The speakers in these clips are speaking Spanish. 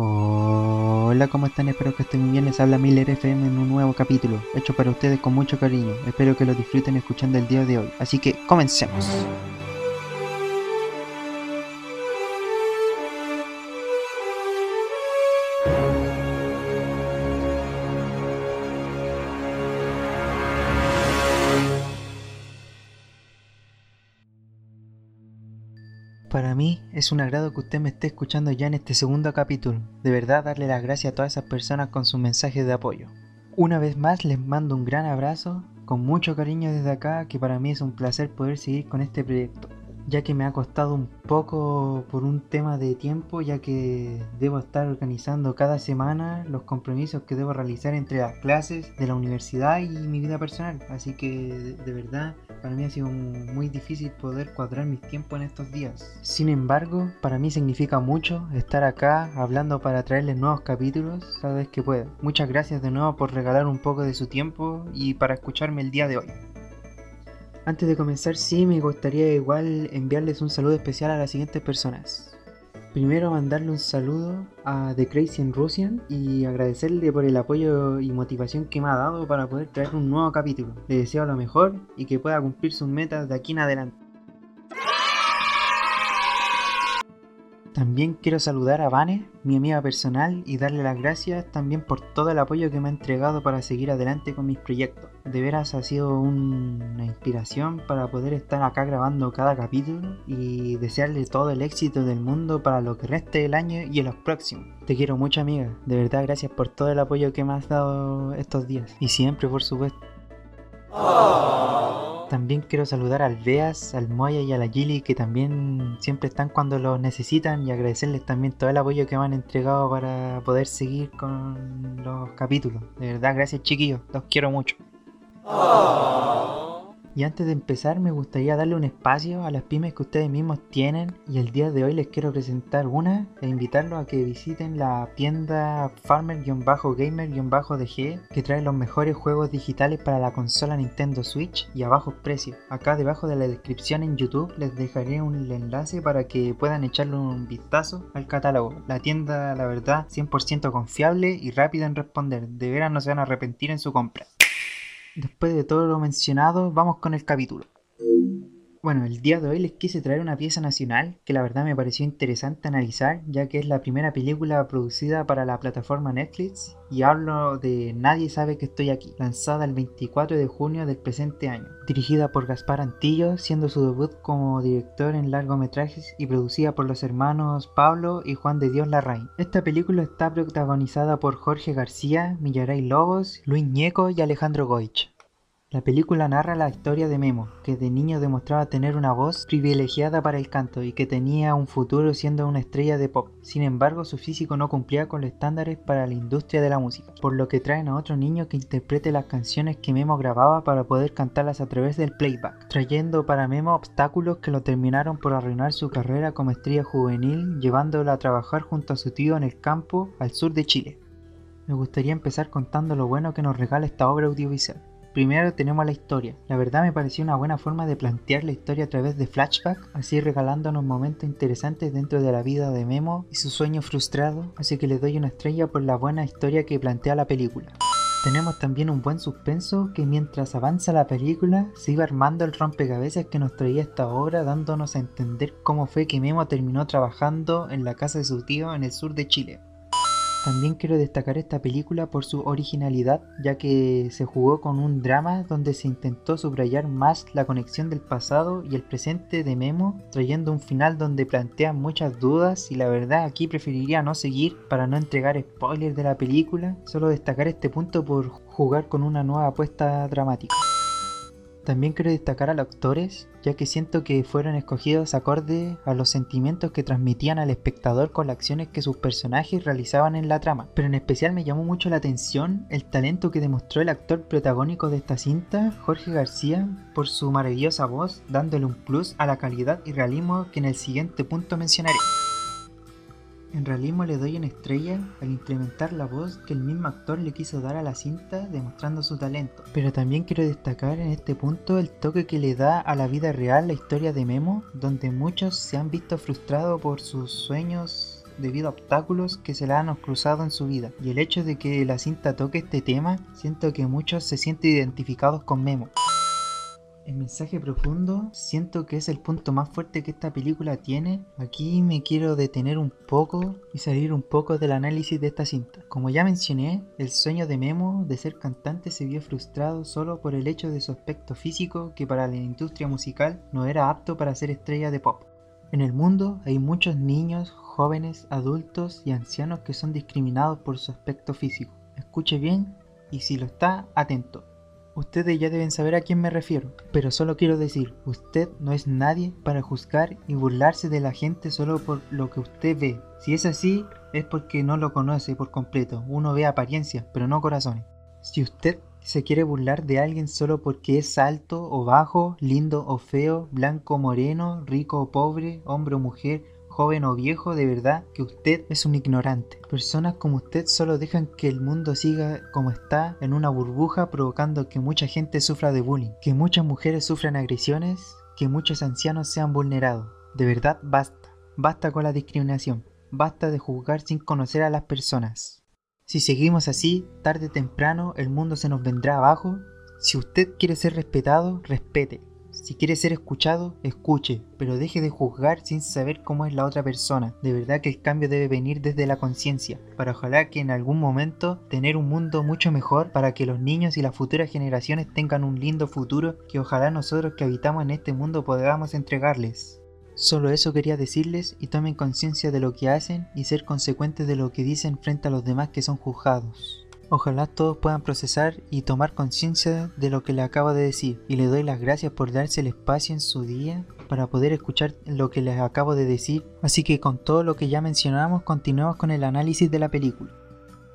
Hola, ¿cómo están? Espero que estén bien. Les habla Miller FM en un nuevo capítulo, hecho para ustedes con mucho cariño. Espero que lo disfruten escuchando el día de hoy. Así que comencemos. Para mí es un agrado que usted me esté escuchando ya en este segundo capítulo. De verdad darle las gracias a todas esas personas con sus mensajes de apoyo. Una vez más les mando un gran abrazo, con mucho cariño desde acá, que para mí es un placer poder seguir con este proyecto ya que me ha costado un poco por un tema de tiempo, ya que debo estar organizando cada semana los compromisos que debo realizar entre las clases de la universidad y mi vida personal. Así que de verdad para mí ha sido muy difícil poder cuadrar mis tiempos en estos días. Sin embargo, para mí significa mucho estar acá hablando para traerles nuevos capítulos cada vez que pueda. Muchas gracias de nuevo por regalar un poco de su tiempo y para escucharme el día de hoy. Antes de comenzar, sí me gustaría igual enviarles un saludo especial a las siguientes personas. Primero mandarle un saludo a The Crazy in Russian y agradecerle por el apoyo y motivación que me ha dado para poder traer un nuevo capítulo. Le deseo lo mejor y que pueda cumplir sus metas de aquí en adelante. También quiero saludar a Vane, mi amiga personal, y darle las gracias también por todo el apoyo que me ha entregado para seguir adelante con mis proyectos. De veras ha sido una inspiración para poder estar acá grabando cada capítulo y desearle todo el éxito del mundo para lo que reste del año y en los próximos. Te quiero mucho amiga, de verdad gracias por todo el apoyo que me has dado estos días y siempre por supuesto. También quiero saludar al Beas, al Moya y a la Gili que también siempre están cuando los necesitan y agradecerles también todo el apoyo que me han entregado para poder seguir con los capítulos. De verdad, gracias chiquillos, los quiero mucho. Y antes de empezar me gustaría darle un espacio a las pymes que ustedes mismos tienen y el día de hoy les quiero presentar una e invitarlos a que visiten la tienda farmer-gamer-dg que trae los mejores juegos digitales para la consola Nintendo Switch y a bajos precios. Acá debajo de la descripción en YouTube les dejaré un enlace para que puedan echarle un vistazo al catálogo. La tienda la verdad 100% confiable y rápida en responder. De veras no se van a arrepentir en su compra. Después de todo lo mencionado, vamos con el capítulo. Bueno, el día de hoy les quise traer una pieza nacional que la verdad me pareció interesante analizar, ya que es la primera película producida para la plataforma Netflix y hablo de Nadie sabe que estoy aquí, lanzada el 24 de junio del presente año, dirigida por Gaspar Antillo, siendo su debut como director en largometrajes y producida por los hermanos Pablo y Juan de Dios Larraín. Esta película está protagonizada por Jorge García, Millaray Lobos, Luis Ñeco y Alejandro Goich. La película narra la historia de Memo, que de niño demostraba tener una voz privilegiada para el canto y que tenía un futuro siendo una estrella de pop. Sin embargo, su físico no cumplía con los estándares para la industria de la música, por lo que traen a otro niño que interprete las canciones que Memo grababa para poder cantarlas a través del playback, trayendo para Memo obstáculos que lo terminaron por arruinar su carrera como estrella juvenil, llevándolo a trabajar junto a su tío en el campo al sur de Chile. Me gustaría empezar contando lo bueno que nos regala esta obra audiovisual. Primero tenemos la historia. La verdad me pareció una buena forma de plantear la historia a través de flashback, así regalándonos momentos interesantes dentro de la vida de Memo y su sueño frustrado, así que le doy una estrella por la buena historia que plantea la película. Tenemos también un buen suspenso que mientras avanza la película se iba armando el rompecabezas que nos traía esta obra dándonos a entender cómo fue que Memo terminó trabajando en la casa de su tío en el sur de Chile. También quiero destacar esta película por su originalidad, ya que se jugó con un drama donde se intentó subrayar más la conexión del pasado y el presente de Memo, trayendo un final donde plantea muchas dudas y la verdad aquí preferiría no seguir para no entregar spoilers de la película, solo destacar este punto por jugar con una nueva apuesta dramática. También quiero destacar a los actores, ya que siento que fueron escogidos acorde a los sentimientos que transmitían al espectador con las acciones que sus personajes realizaban en la trama. Pero en especial me llamó mucho la atención el talento que demostró el actor protagónico de esta cinta, Jorge García, por su maravillosa voz, dándole un plus a la calidad y realismo que en el siguiente punto mencionaré. En realismo le doy una estrella al implementar la voz que el mismo actor le quiso dar a la cinta demostrando su talento. Pero también quiero destacar en este punto el toque que le da a la vida real la historia de Memo, donde muchos se han visto frustrados por sus sueños debido a obstáculos que se le han cruzado en su vida. Y el hecho de que la cinta toque este tema, siento que muchos se sienten identificados con Memo. El mensaje profundo siento que es el punto más fuerte que esta película tiene. Aquí me quiero detener un poco y salir un poco del análisis de esta cinta. Como ya mencioné, el sueño de Memo de ser cantante se vio frustrado solo por el hecho de su aspecto físico que para la industria musical no era apto para ser estrella de pop. En el mundo hay muchos niños, jóvenes, adultos y ancianos que son discriminados por su aspecto físico. Escuche bien y si lo está, atento. Ustedes ya deben saber a quién me refiero, pero solo quiero decir, usted no es nadie para juzgar y burlarse de la gente solo por lo que usted ve. Si es así, es porque no lo conoce por completo. Uno ve apariencias, pero no corazones. Si usted se quiere burlar de alguien solo porque es alto o bajo, lindo o feo, blanco o moreno, rico o pobre, hombre o mujer, joven o viejo, de verdad que usted es un ignorante. Personas como usted solo dejan que el mundo siga como está en una burbuja provocando que mucha gente sufra de bullying, que muchas mujeres sufran agresiones, que muchos ancianos sean vulnerados. De verdad basta, basta con la discriminación, basta de juzgar sin conocer a las personas. Si seguimos así, tarde o temprano el mundo se nos vendrá abajo. Si usted quiere ser respetado, respete. Si quiere ser escuchado, escuche, pero deje de juzgar sin saber cómo es la otra persona. De verdad que el cambio debe venir desde la conciencia, para ojalá que en algún momento tener un mundo mucho mejor para que los niños y las futuras generaciones tengan un lindo futuro que ojalá nosotros que habitamos en este mundo podamos entregarles. Solo eso quería decirles y tomen conciencia de lo que hacen y ser consecuentes de lo que dicen frente a los demás que son juzgados. Ojalá todos puedan procesar y tomar conciencia de lo que le acabo de decir y le doy las gracias por darse el espacio en su día para poder escuchar lo que les acabo de decir. Así que con todo lo que ya mencionamos continuamos con el análisis de la película.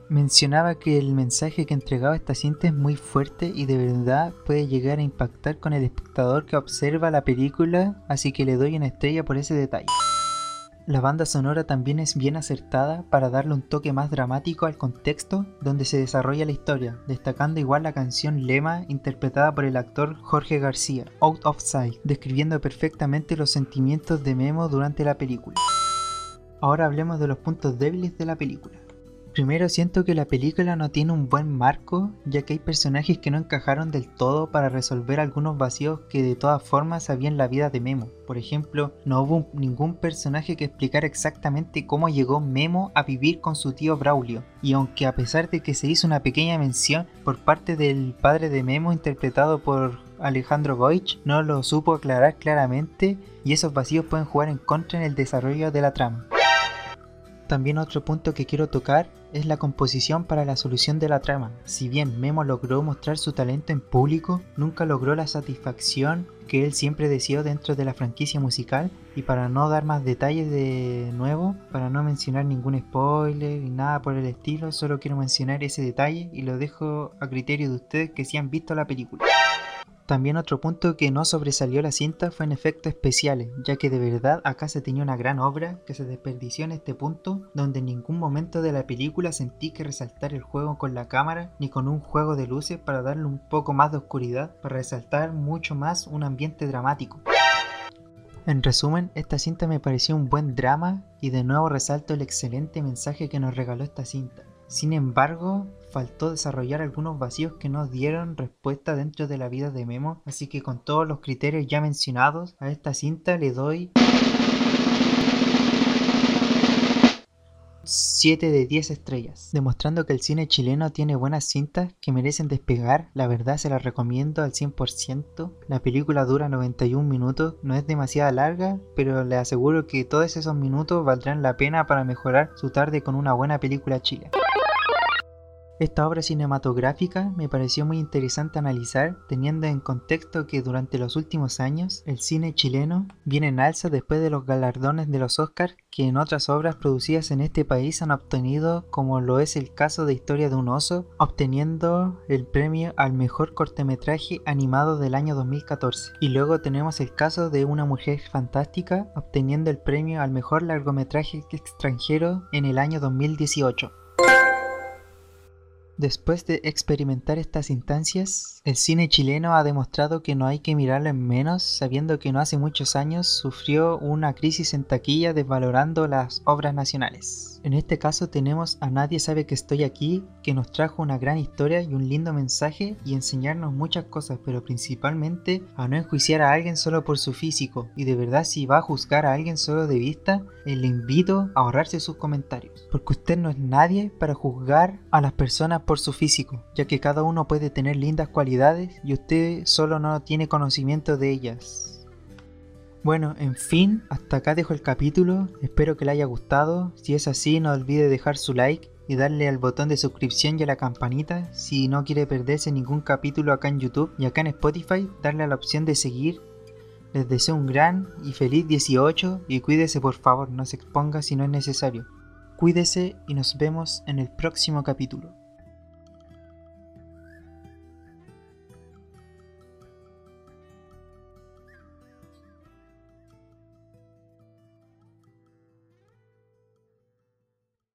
Mencionaba que el mensaje que entregaba esta cinta es muy fuerte y de verdad puede llegar a impactar con el espectador que observa la película, así que le doy una estrella por ese detalle. La banda sonora también es bien acertada para darle un toque más dramático al contexto donde se desarrolla la historia, destacando igual la canción Lema interpretada por el actor Jorge García, Out of Sight, describiendo perfectamente los sentimientos de Memo durante la película. Ahora hablemos de los puntos débiles de la película. Primero siento que la película no tiene un buen marco, ya que hay personajes que no encajaron del todo para resolver algunos vacíos que de todas formas había en la vida de Memo. Por ejemplo, no hubo ningún personaje que explicara exactamente cómo llegó Memo a vivir con su tío Braulio. Y aunque a pesar de que se hizo una pequeña mención por parte del padre de Memo interpretado por Alejandro Goich, no lo supo aclarar claramente y esos vacíos pueden jugar en contra en el desarrollo de la trama. También otro punto que quiero tocar es la composición para la solución de la trama. Si bien Memo logró mostrar su talento en público, nunca logró la satisfacción que él siempre deseó dentro de la franquicia musical y para no dar más detalles de nuevo, para no mencionar ningún spoiler ni nada por el estilo, solo quiero mencionar ese detalle y lo dejo a criterio de ustedes que si han visto la película. También otro punto que no sobresalió la cinta fue en efectos especiales, ya que de verdad acá se tenía una gran obra que se desperdició en este punto, donde en ningún momento de la película sentí que resaltar el juego con la cámara ni con un juego de luces para darle un poco más de oscuridad, para resaltar mucho más un ambiente dramático. En resumen, esta cinta me pareció un buen drama y de nuevo resalto el excelente mensaje que nos regaló esta cinta. Sin embargo, faltó desarrollar algunos vacíos que nos dieron respuesta dentro de la vida de Memo, así que con todos los criterios ya mencionados, a esta cinta le doy 7 de 10 estrellas, demostrando que el cine chileno tiene buenas cintas que merecen despegar, la verdad se las recomiendo al 100%, la película dura 91 minutos, no es demasiado larga, pero le aseguro que todos esos minutos valdrán la pena para mejorar su tarde con una buena película chilena. Esta obra cinematográfica me pareció muy interesante analizar teniendo en contexto que durante los últimos años el cine chileno viene en alza después de los galardones de los Oscars que en otras obras producidas en este país han obtenido como lo es el caso de Historia de un oso, obteniendo el premio al mejor cortometraje animado del año 2014. Y luego tenemos el caso de Una mujer fantástica obteniendo el premio al mejor largometraje extranjero en el año 2018. Después de experimentar estas instancias, el cine chileno ha demostrado que no hay que mirarlo en menos, sabiendo que no hace muchos años sufrió una crisis en taquilla desvalorando las obras nacionales. En este caso tenemos a Nadie sabe que estoy aquí, que nos trajo una gran historia y un lindo mensaje y enseñarnos muchas cosas, pero principalmente a no enjuiciar a alguien solo por su físico. Y de verdad si va a juzgar a alguien solo de vista, le invito a ahorrarse sus comentarios, porque usted no es nadie para juzgar a las personas por su físico, ya que cada uno puede tener lindas cualidades y usted solo no tiene conocimiento de ellas. Bueno, en fin, hasta acá dejo el capítulo, espero que le haya gustado, si es así no olvide dejar su like y darle al botón de suscripción y a la campanita si no quiere perderse ningún capítulo acá en YouTube y acá en Spotify darle a la opción de seguir. Les deseo un gran y feliz 18 y cuídese por favor, no se exponga si no es necesario. Cuídese y nos vemos en el próximo capítulo.